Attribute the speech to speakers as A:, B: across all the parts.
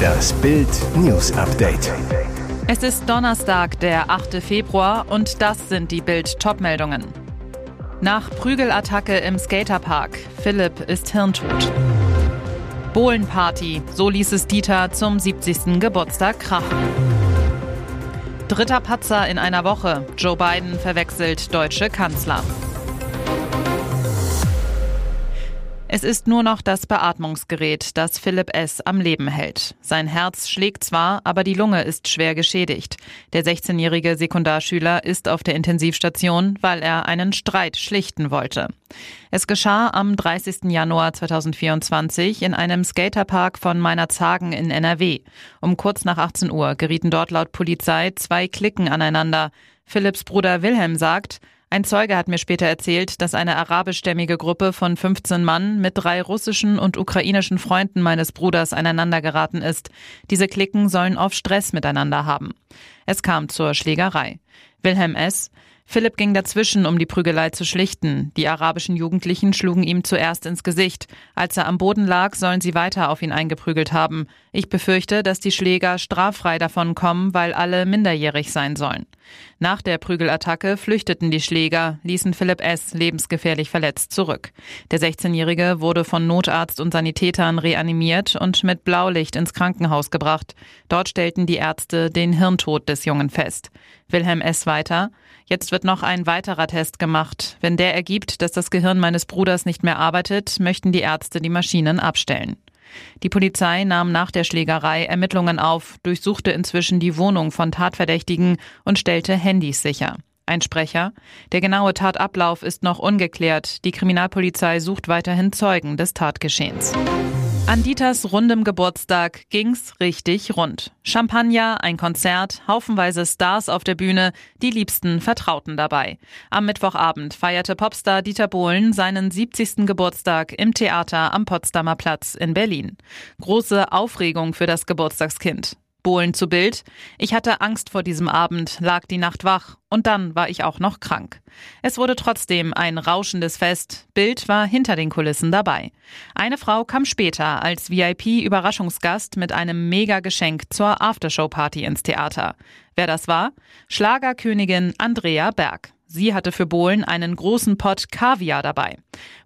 A: Das Bild News Update.
B: Es ist Donnerstag, der 8. Februar und das sind die Bild Topmeldungen. Nach Prügelattacke im Skaterpark. Philipp ist hirntot. Bohlenparty, so ließ es Dieter zum 70. Geburtstag krachen. Dritter Patzer in einer Woche. Joe Biden verwechselt deutsche Kanzler. Es ist nur noch das Beatmungsgerät, das Philipp S. am Leben hält. Sein Herz schlägt zwar, aber die Lunge ist schwer geschädigt. Der 16-jährige Sekundarschüler ist auf der Intensivstation, weil er einen Streit schlichten wollte. Es geschah am 30. Januar 2024 in einem Skaterpark von Meinerzhagen in NRW. Um kurz nach 18 Uhr gerieten dort laut Polizei zwei Klicken aneinander. Philipps Bruder Wilhelm sagt, ein Zeuge hat mir später erzählt, dass eine arabischstämmige Gruppe von 15 Mann mit drei russischen und ukrainischen Freunden meines Bruders aneinandergeraten ist. Diese Klicken sollen oft Stress miteinander haben. Es kam zur Schlägerei. Wilhelm S. Philipp ging dazwischen, um die Prügelei zu schlichten. Die arabischen Jugendlichen schlugen ihm zuerst ins Gesicht. Als er am Boden lag, sollen sie weiter auf ihn eingeprügelt haben. Ich befürchte, dass die Schläger straffrei davon kommen, weil alle minderjährig sein sollen. Nach der Prügelattacke flüchteten die Schläger, ließen Philipp S. lebensgefährlich verletzt zurück. Der 16-Jährige wurde von Notarzt und Sanitätern reanimiert und mit Blaulicht ins Krankenhaus gebracht. Dort stellten die Ärzte den Hirntod des Jungen fest. Wilhelm S. weiter. Jetzt wird noch ein weiterer Test gemacht. Wenn der ergibt, dass das Gehirn meines Bruders nicht mehr arbeitet, möchten die Ärzte die Maschinen abstellen. Die Polizei nahm nach der Schlägerei Ermittlungen auf, durchsuchte inzwischen die Wohnung von Tatverdächtigen und stellte Handys sicher. Ein Sprecher. Der genaue Tatablauf ist noch ungeklärt. Die Kriminalpolizei sucht weiterhin Zeugen des Tatgeschehens. An Dieters rundem Geburtstag ging's richtig rund. Champagner, ein Konzert, haufenweise Stars auf der Bühne, die liebsten Vertrauten dabei. Am Mittwochabend feierte Popstar Dieter Bohlen seinen 70. Geburtstag im Theater am Potsdamer Platz in Berlin. Große Aufregung für das Geburtstagskind. Bohlen zu Bild. Ich hatte Angst vor diesem Abend, lag die Nacht wach und dann war ich auch noch krank. Es wurde trotzdem ein rauschendes Fest. Bild war hinter den Kulissen dabei. Eine Frau kam später als VIP-Überraschungsgast mit einem Mega-Geschenk zur Aftershow-Party ins Theater. Wer das war? Schlagerkönigin Andrea Berg. Sie hatte für Bohlen einen großen Pott Kaviar dabei.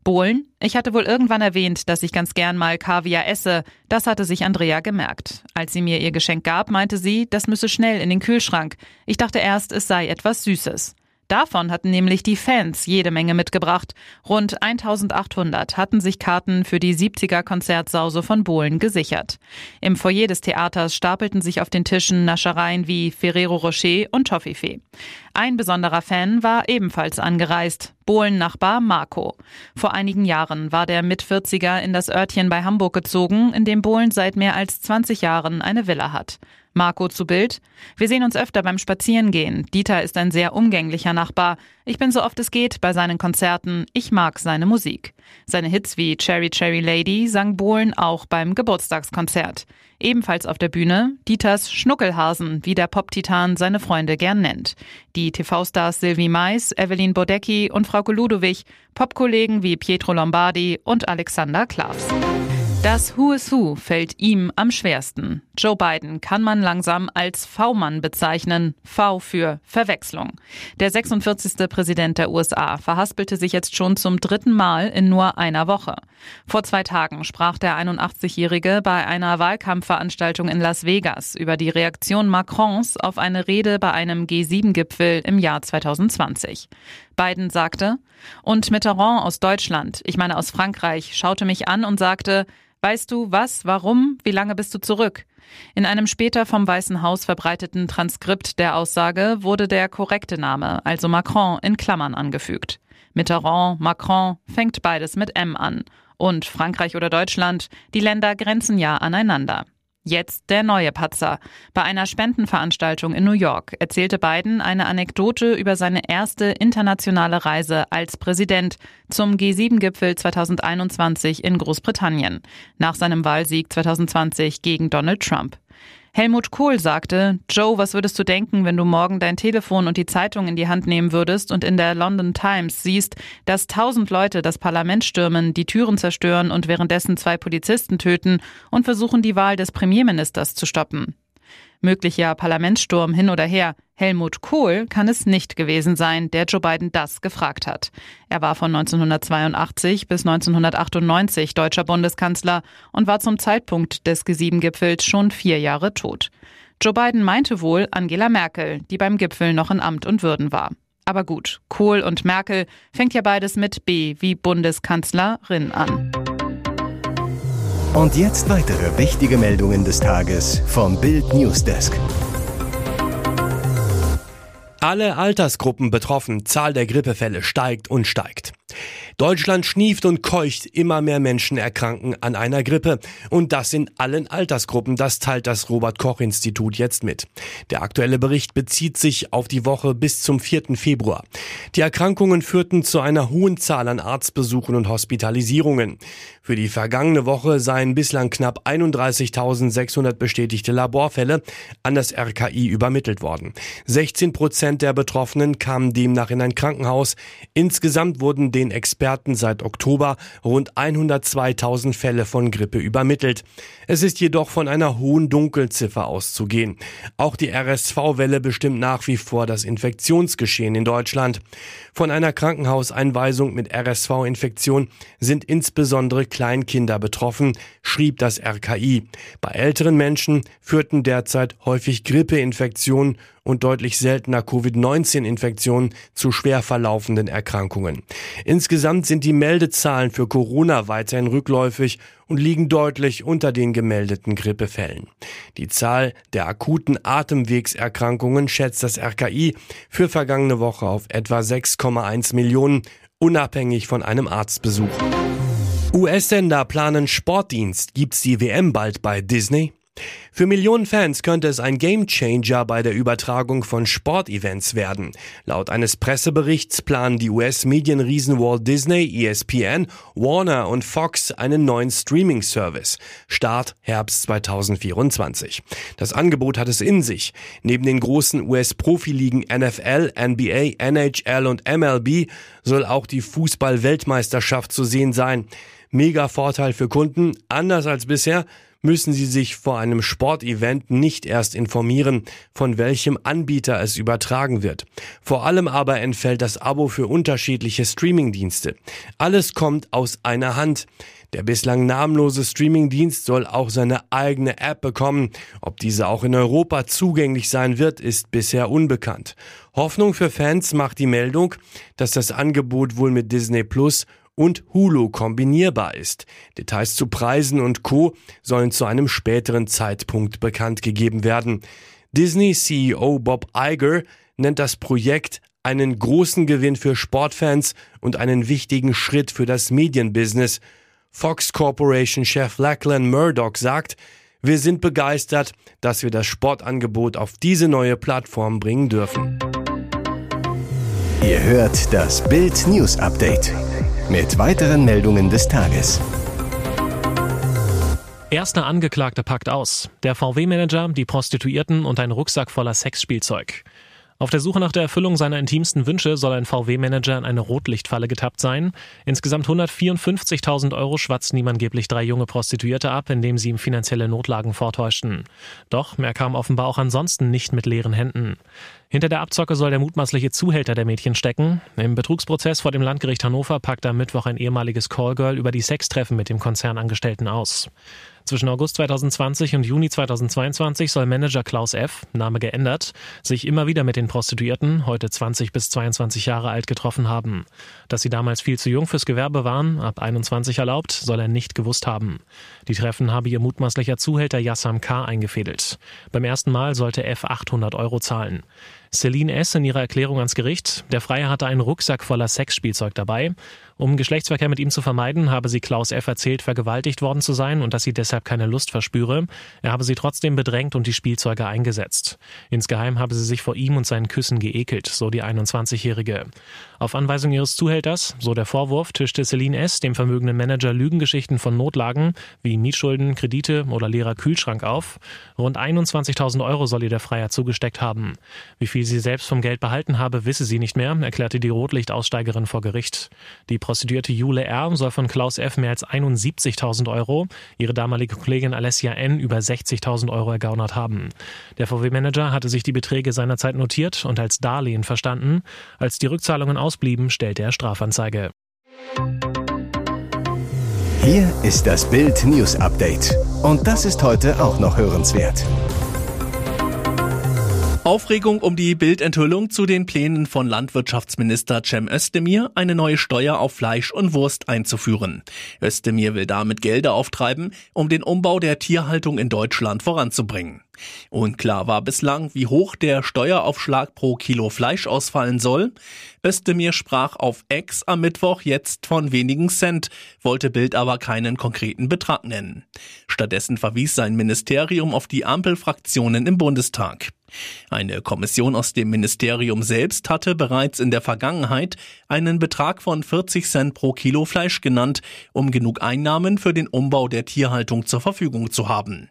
B: Bohlen, ich hatte wohl irgendwann erwähnt, dass ich ganz gern mal Kaviar esse. Das hatte sich Andrea gemerkt. Als sie mir ihr Geschenk gab, meinte sie, das müsse schnell in den Kühlschrank. Ich dachte erst, es sei etwas Süßes. Davon hatten nämlich die Fans jede Menge mitgebracht. Rund 1800 hatten sich Karten für die 70er Konzertsause von Bohlen gesichert. Im Foyer des Theaters stapelten sich auf den Tischen Naschereien wie Ferrero Rocher und Toffifee. Ein besonderer Fan war ebenfalls angereist. Bohlen-Nachbar Marco. Vor einigen Jahren war der Mit-40er in das Örtchen bei Hamburg gezogen, in dem Bohlen seit mehr als 20 Jahren eine Villa hat. Marco zu Bild. Wir sehen uns öfter beim Spazierengehen. Dieter ist ein sehr umgänglicher Nachbar. Ich bin so oft es geht bei seinen Konzerten. Ich mag seine Musik. Seine Hits wie Cherry Cherry Lady sang Bohlen auch beim Geburtstagskonzert. Ebenfalls auf der Bühne Dieters Schnuckelhasen, wie der Pop-Titan seine Freunde gern nennt. Die TV-Stars Sylvie Mais, Evelyn Bodecki und Frauke Ludowig, Popkollegen wie Pietro Lombardi und Alexander Klavs. Das Who is Who fällt ihm am schwersten. Joe Biden kann man langsam als V-Mann bezeichnen. V für Verwechslung. Der 46. Präsident der USA verhaspelte sich jetzt schon zum dritten Mal in nur einer Woche. Vor zwei Tagen sprach der 81-Jährige bei einer Wahlkampfveranstaltung in Las Vegas über die Reaktion Macrons auf eine Rede bei einem G7-Gipfel im Jahr 2020. Biden sagte, und Mitterrand aus Deutschland, ich meine aus Frankreich, schaute mich an und sagte, Weißt du was, warum, wie lange bist du zurück? In einem später vom Weißen Haus verbreiteten Transkript der Aussage wurde der korrekte Name, also Macron, in Klammern angefügt. Mitterrand, Macron fängt beides mit M an. Und Frankreich oder Deutschland, die Länder grenzen ja aneinander. Jetzt der neue Patzer. Bei einer Spendenveranstaltung in New York erzählte Biden eine Anekdote über seine erste internationale Reise als Präsident zum G7-Gipfel 2021 in Großbritannien nach seinem Wahlsieg 2020 gegen Donald Trump. Helmut Kohl sagte, Joe, was würdest du denken, wenn du morgen dein Telefon und die Zeitung in die Hand nehmen würdest und in der London Times siehst, dass tausend Leute das Parlament stürmen, die Türen zerstören und währenddessen zwei Polizisten töten und versuchen, die Wahl des Premierministers zu stoppen? Möglicher Parlamentssturm hin oder her. Helmut Kohl kann es nicht gewesen sein, der Joe Biden das gefragt hat. Er war von 1982 bis 1998 deutscher Bundeskanzler und war zum Zeitpunkt des G7-Gipfels schon vier Jahre tot. Joe Biden meinte wohl Angela Merkel, die beim Gipfel noch in Amt und Würden war. Aber gut, Kohl und Merkel fängt ja beides mit B wie Bundeskanzlerin an.
A: Und jetzt weitere wichtige Meldungen des Tages vom Bild Newsdesk.
C: Alle Altersgruppen betroffen, Zahl der Grippefälle steigt und steigt. Deutschland schnieft und keucht, immer mehr Menschen erkranken an einer Grippe. Und das in allen Altersgruppen, das teilt das Robert Koch Institut jetzt mit. Der aktuelle Bericht bezieht sich auf die Woche bis zum 4. Februar. Die Erkrankungen führten zu einer hohen Zahl an Arztbesuchen und Hospitalisierungen. Für die vergangene Woche seien bislang knapp 31.600 bestätigte Laborfälle an das RKI übermittelt worden. 16 Prozent der Betroffenen kamen demnach in ein Krankenhaus. Insgesamt wurden den Experten seit Oktober rund 102.000 Fälle von Grippe übermittelt. Es ist jedoch von einer hohen Dunkelziffer auszugehen. Auch die RSV-Welle bestimmt nach wie vor das Infektionsgeschehen in Deutschland. Von einer Krankenhauseinweisung mit RSV-Infektion sind insbesondere Kleinkinder betroffen, schrieb das RKI. Bei älteren Menschen führten derzeit häufig Grippeinfektionen und deutlich seltener Covid-19-Infektionen zu schwer verlaufenden Erkrankungen. Insgesamt sind die Meldezahlen für Corona weiterhin rückläufig und liegen deutlich unter den gemeldeten Grippefällen. Die Zahl der akuten Atemwegserkrankungen schätzt das RKI für vergangene Woche auf etwa 6,1 Millionen, unabhängig von einem Arztbesuch. US-Sender planen Sportdienst. Gibt's die WM bald bei Disney? Für Millionen Fans könnte es ein Gamechanger bei der Übertragung von Sportevents werden. Laut eines Presseberichts planen die US-Medienriesen Walt Disney, ESPN, Warner und Fox einen neuen Streaming-Service. Start Herbst 2024. Das Angebot hat es in sich. Neben den großen US-Profiligen NFL, NBA, NHL und MLB soll auch die Fußball-Weltmeisterschaft zu sehen sein. Mega Vorteil für Kunden, anders als bisher müssen Sie sich vor einem Sportevent nicht erst informieren, von welchem Anbieter es übertragen wird. Vor allem aber entfällt das Abo für unterschiedliche Streamingdienste. Alles kommt aus einer Hand. Der bislang namenlose Streamingdienst soll auch seine eigene App bekommen. Ob diese auch in Europa zugänglich sein wird, ist bisher unbekannt. Hoffnung für Fans macht die Meldung, dass das Angebot wohl mit Disney Plus und Hulu kombinierbar ist. Details zu Preisen und Co. sollen zu einem späteren Zeitpunkt bekannt gegeben werden. Disney-CEO Bob Iger nennt das Projekt einen großen Gewinn für Sportfans und einen wichtigen Schritt für das Medienbusiness. Fox Corporation-Chef Lachlan Murdoch sagt, wir sind begeistert, dass wir das Sportangebot auf diese neue Plattform bringen dürfen.
A: Ihr hört das Bild News Update mit weiteren Meldungen des Tages.
D: Erster Angeklagter packt aus. Der VW-Manager, die Prostituierten und ein Rucksack voller Sexspielzeug. Auf der Suche nach der Erfüllung seiner intimsten Wünsche soll ein VW-Manager in eine Rotlichtfalle getappt sein. Insgesamt 154.000 Euro schwatzten ihm angeblich drei junge Prostituierte ab, indem sie ihm finanzielle Notlagen vortäuschten. Doch er kam offenbar auch ansonsten nicht mit leeren Händen. Hinter der Abzocke soll der mutmaßliche Zuhälter der Mädchen stecken. Im Betrugsprozess vor dem Landgericht Hannover packt am Mittwoch ein ehemaliges Callgirl über die Sextreffen mit dem Konzernangestellten aus. Zwischen August 2020 und Juni 2022 soll Manager Klaus F., Name geändert, sich immer wieder mit den Prostituierten, heute 20 bis 22 Jahre alt, getroffen haben. Dass sie damals viel zu jung fürs Gewerbe waren, ab 21 erlaubt, soll er nicht gewusst haben. Die Treffen habe ihr mutmaßlicher Zuhälter Yassam K. eingefädelt. Beim ersten Mal sollte F 800 Euro zahlen. Celine S. in ihrer Erklärung ans Gericht. Der Freier hatte einen Rucksack voller Sexspielzeug dabei. Um Geschlechtsverkehr mit ihm zu vermeiden, habe sie Klaus F. erzählt, vergewaltigt worden zu sein und dass sie deshalb keine Lust verspüre. Er habe sie trotzdem bedrängt und die Spielzeuge eingesetzt. Insgeheim habe sie sich vor ihm und seinen Küssen geekelt, so die 21-Jährige. Auf Anweisung ihres Zuhälters, so der Vorwurf, tischte Celine S. dem vermögenden Manager Lügengeschichten von Notlagen wie Mietschulden, Kredite oder leerer Kühlschrank auf. Rund 21.000 Euro soll ihr der Freier zugesteckt haben. Wie viel sie selbst vom Geld behalten habe, wisse sie nicht mehr, erklärte die Rotlichtaussteigerin vor Gericht. Die Prostituierte Jule R. soll von Klaus F. mehr als 71.000 Euro, ihre damalige Kollegin Alessia N. über 60.000 Euro ergaunert haben. Der VW-Manager hatte sich die Beträge seinerzeit notiert und als Darlehen verstanden. Als die Rückzahlungen ausblieben, stellte er Strafanzeige.
A: Hier ist das Bild News Update. Und das ist heute auch noch hörenswert.
E: Aufregung um die Bildenthüllung zu den Plänen von Landwirtschaftsminister Cem Özdemir, eine neue Steuer auf Fleisch und Wurst einzuführen. Özdemir will damit Gelder auftreiben, um den Umbau der Tierhaltung in Deutschland voranzubringen. Unklar war bislang, wie hoch der Steueraufschlag pro Kilo Fleisch ausfallen soll. Özdemir sprach auf Ex am Mittwoch jetzt von wenigen Cent, wollte Bild aber keinen konkreten Betrag nennen. Stattdessen verwies sein Ministerium auf die Ampelfraktionen im Bundestag. Eine Kommission aus dem Ministerium selbst hatte bereits in der Vergangenheit einen Betrag von 40 Cent pro Kilo Fleisch genannt, um genug Einnahmen für den Umbau der Tierhaltung zur Verfügung zu haben.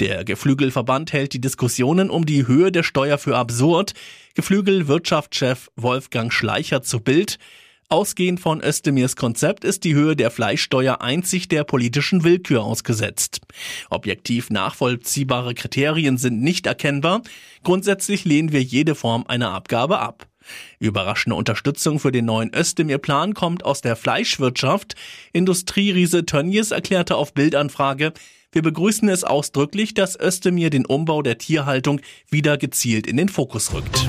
E: Der Geflügelverband hält die Diskussionen um die Höhe der Steuer für absurd. Geflügelwirtschaftschef Wolfgang Schleicher zu Bild Ausgehend von Özdemirs Konzept ist die Höhe der Fleischsteuer einzig der politischen Willkür ausgesetzt. Objektiv nachvollziehbare Kriterien sind nicht erkennbar. Grundsätzlich lehnen wir jede Form einer Abgabe ab. Überraschende Unterstützung für den neuen Özdemir-Plan kommt aus der Fleischwirtschaft. Industrieriese Tönnies erklärte auf Bildanfrage, wir begrüßen es ausdrücklich, dass Özdemir den Umbau der Tierhaltung wieder gezielt in den Fokus rückt.